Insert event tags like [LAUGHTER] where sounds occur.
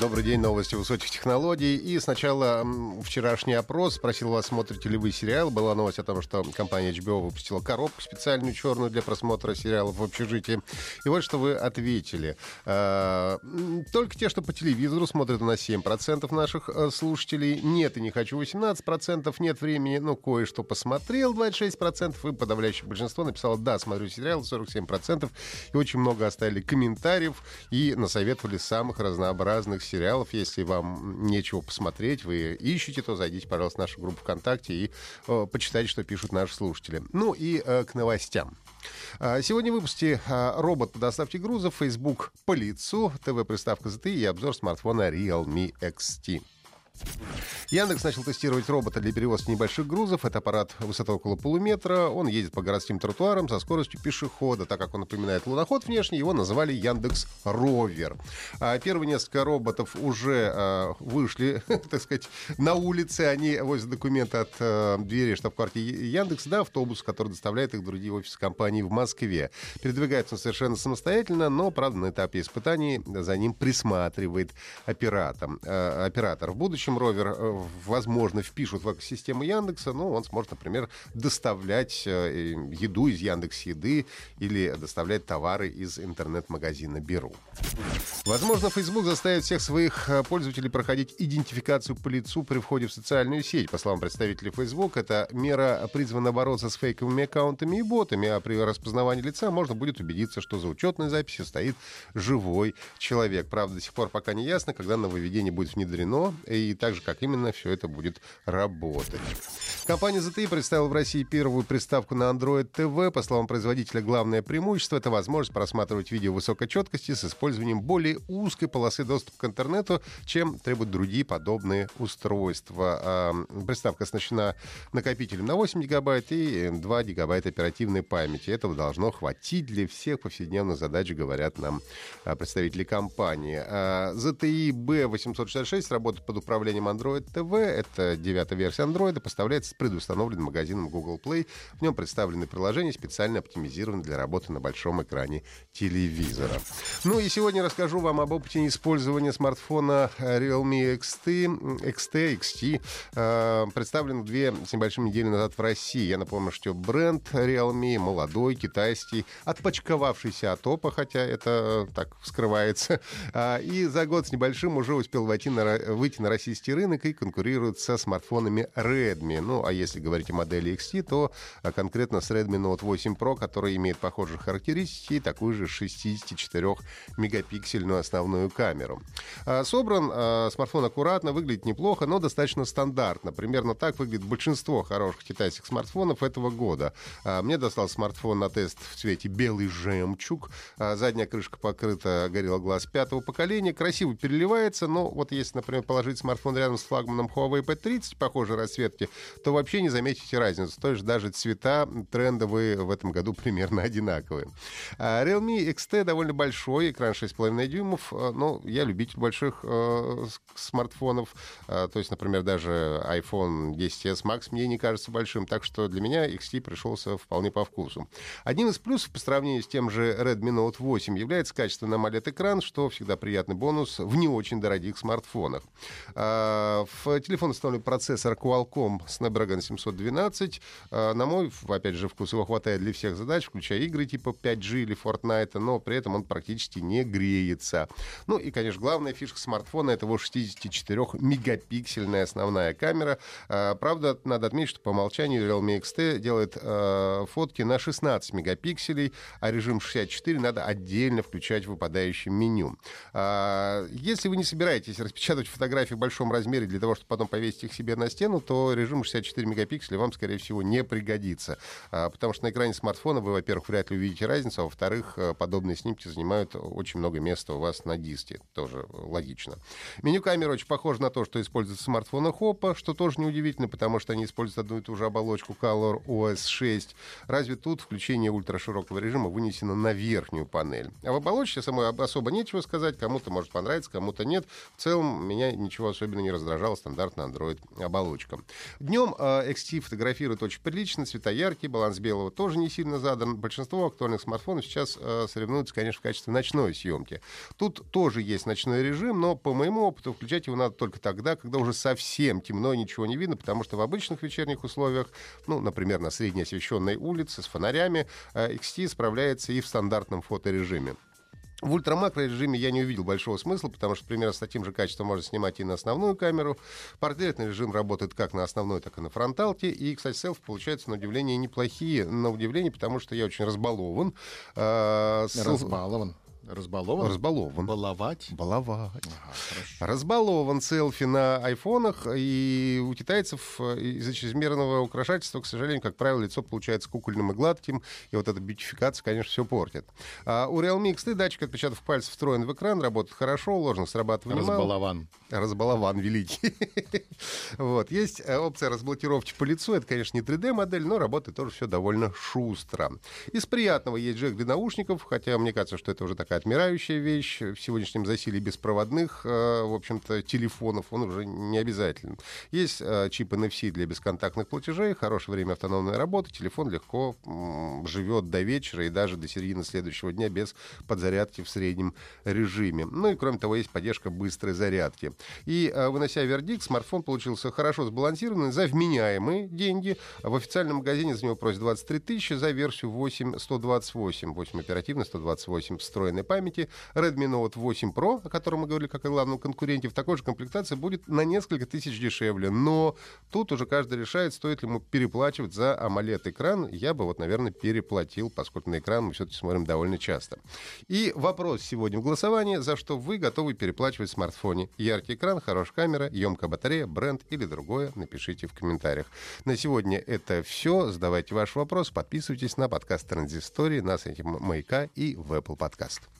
Добрый день, новости высоких технологий. И сначала вчерашний опрос спросил вас, смотрите ли вы сериал. Была новость о том, что компания HBO выпустила коробку специальную черную для просмотра сериалов в общежитии. И вот что вы ответили. А, только те, что по телевизору смотрят у нас 7% наших э, слушателей. Нет, и не хочу 18%. Нет времени, ну, кое-что посмотрел 26%. И подавляющее большинство написало «да, смотрю сериал» 47%. И очень много оставили комментариев и насоветовали самых разнообразных сериалов. Если вам нечего посмотреть, вы ищете, то зайдите, пожалуйста, в нашу группу ВКонтакте и э, почитайте, что пишут наши слушатели. Ну и э, к новостям. А, сегодня в выпуске а, робот по доставке грузов, Facebook по лицу, ТВ-приставка ZTE и обзор смартфона Realme XT. Яндекс начал тестировать робота для перевозки небольших грузов. Это аппарат высотой около полуметра. Он едет по городским тротуарам со скоростью пешехода. Так как он напоминает луноход внешне, его называли Яндекс Ровер. А первые несколько роботов уже а, вышли, [LAUGHS] так сказать, на улице. Они возят документы от а, двери штаб-квартиры Яндекс до автобуса, который доставляет их в другие офисы компании в Москве. Передвигается он совершенно самостоятельно, но, правда, на этапе испытаний за ним присматривает оператор. Э, оператор. В будущем будущем ровер, э, возможно, впишут в экосистему Яндекса, ну, он сможет, например, доставлять э, еду из Яндекс Еды или доставлять товары из интернет-магазина Беру. Возможно, Facebook заставит всех своих э, пользователей проходить идентификацию по лицу при входе в социальную сеть. По словам представителей Facebook, эта мера призвана бороться с фейковыми аккаунтами и ботами, а при распознавании лица можно будет убедиться, что за учетной записью стоит живой человек. Правда, до сих пор пока не ясно, когда нововведение будет внедрено и так же, как именно все это будет работать. Компания ZTE представила в России первую приставку на Android TV. По словам производителя, главное преимущество — это возможность просматривать видео высокой четкости с использованием более узкой полосы доступа к интернету, чем требуют другие подобные устройства. А, приставка оснащена накопителем на 8 гигабайт и 2 гигабайта оперативной памяти. Этого должно хватить для всех повседневных задач, говорят нам а, представители компании. ZTE B866 работает под управлением Android TV. Это девятая версия Android, поставляется с предустановленным магазином Google Play. В нем представлены приложения, специально оптимизированные для работы на большом экране телевизора. Ну и сегодня расскажу вам об опыте использования смартфона Realme XT, XT, XT. Э, представлен две с небольшим недели назад в России. Я напомню, что бренд Realme молодой, китайский, отпочковавшийся от опа, хотя это так скрывается. [LAUGHS] А, и за год с небольшим уже успел войти на, выйти на российский рынок и конкурирует со смартфонами Redmi. Ну, а если говорить о модели XT, то а, конкретно с Redmi Note 8 Pro, который имеет похожие характеристики и такую же 64-мегапиксельную основную камеру. А, собран а, смартфон аккуратно, выглядит неплохо, но достаточно стандартно. Примерно так выглядит большинство хороших китайских смартфонов этого года. Мне достал смартфон на тест в цвете белый жемчуг. Задняя крышка покрыта Gorilla Glass пятого поколения. Красиво переливается, но вот если, например, положить смартфон рядом с флагманом Huawei P30 похожей расцветки, то вообще не заметите разницу. То есть даже цвета трендовые в этом году [LAUGHS] примерно одинаковые. А Realme XT довольно большой, экран 6,5 дюймов, а, но я любитель больших э, смартфонов. Э, то есть, например, даже iPhone 10s Max мне не кажется большим, так что для меня XT пришелся вполне по вкусу. Один из плюсов по сравнению с тем же Redmi Note 8 является качественный AMOLED-экран, что всегда приятный бонус в не очень дорогих смартфонах. А, телефон установлен процессор Qualcomm Snapdragon 712. А, на мой, опять же, вкус его хватает для всех задач, включая игры типа 5G или Fortnite, но при этом он практически не греется. Ну и, конечно, главная фишка смартфона — это его 64-мегапиксельная основная камера. А, правда, надо отметить, что по умолчанию Realme XT делает фотки на 16 мегапикселей, а режим 64 надо отдельно включать в выпадающем меню. Если вы не собираетесь распечатать фотографии большого большом размере для того, чтобы потом повесить их себе на стену, то режим 64 мегапикселя вам, скорее всего, не пригодится. А, потому что на экране смартфона вы, во-первых, вряд ли увидите разницу, а во-вторых, э, подобные снимки занимают очень много места у вас на диске. Тоже логично. Меню камеры очень похоже на то, что используется в смартфонах Oppo, что тоже неудивительно, потому что они используют одну и ту же оболочку Color OS 6. Разве тут включение ультраширокого режима вынесено на верхнюю панель? А в оболочке самой особо нечего сказать. Кому-то может понравиться, кому-то нет. В целом меня ничего особенно не раздражало. Стандартная Android оболочка. Днем э, XT фотографирует очень прилично, цвета яркие, баланс белого тоже не сильно задан. Большинство актуальных смартфонов сейчас э, соревнуются, конечно, в качестве ночной съемки. Тут тоже есть ночной режим, но по моему опыту включать его надо только тогда, когда уже совсем темно, ничего не видно, потому что в обычных вечерних условиях, ну, например, на средней освещенной улице с фонарями, э, XT справляется и в стандартном фоторежиме. В ультрамакро режиме я не увидел большого смысла, потому что примерно с таким же качеством можно снимать и на основную камеру. Портретный режим работает как на основной, так и на фронталке. И, кстати, селфи получаются на удивление неплохие. На удивление, потому что я очень разбалован. А, Разбалован. Разбалован? Разбалован. Баловать? Баловать. Ага, Разбалован селфи на айфонах, и у китайцев э, из-за чрезмерного украшательства, к сожалению, как правило, лицо получается кукольным и гладким, и вот эта бьютификация, конечно, все портит. А у Realme XT датчик отпечатков пальцев встроен в экран, работает хорошо, ложность срабатывания Разбалован. Мало. Разбалован великий. [LAUGHS] вот. Есть э, опция разблокировки по лицу, это, конечно, не 3D-модель, но работает тоже все довольно шустро. Из приятного есть джек для наушников, хотя мне кажется, что это уже такая отмирающая вещь. В сегодняшнем засилии беспроводных, э, в общем-то, телефонов он уже не обязателен. Есть э, чип NFC для бесконтактных платежей, хорошее время автономной работы, телефон легко живет до вечера и даже до середины следующего дня без подзарядки в среднем режиме. Ну и, кроме того, есть поддержка быстрой зарядки. И, э, вынося вердикт, смартфон получился хорошо сбалансированный за вменяемые деньги. В официальном магазине за него просят 23 тысячи, за версию 8 128, 8 оперативно, 128 встроенной памяти. Redmi Note 8 Pro, о котором мы говорили как о главном конкуренте, в такой же комплектации будет на несколько тысяч дешевле. Но тут уже каждый решает, стоит ли ему переплачивать за AMOLED-экран. Я бы вот, наверное, переплатил, поскольку на экран мы все-таки смотрим довольно часто. И вопрос сегодня в голосовании, за что вы готовы переплачивать в смартфоне. Яркий экран, хорошая камера, емкая батарея, бренд или другое, напишите в комментариях. На сегодня это все. Задавайте ваш вопрос, подписывайтесь на подкаст Транзистории, на сайте Маяка и в Apple Podcast.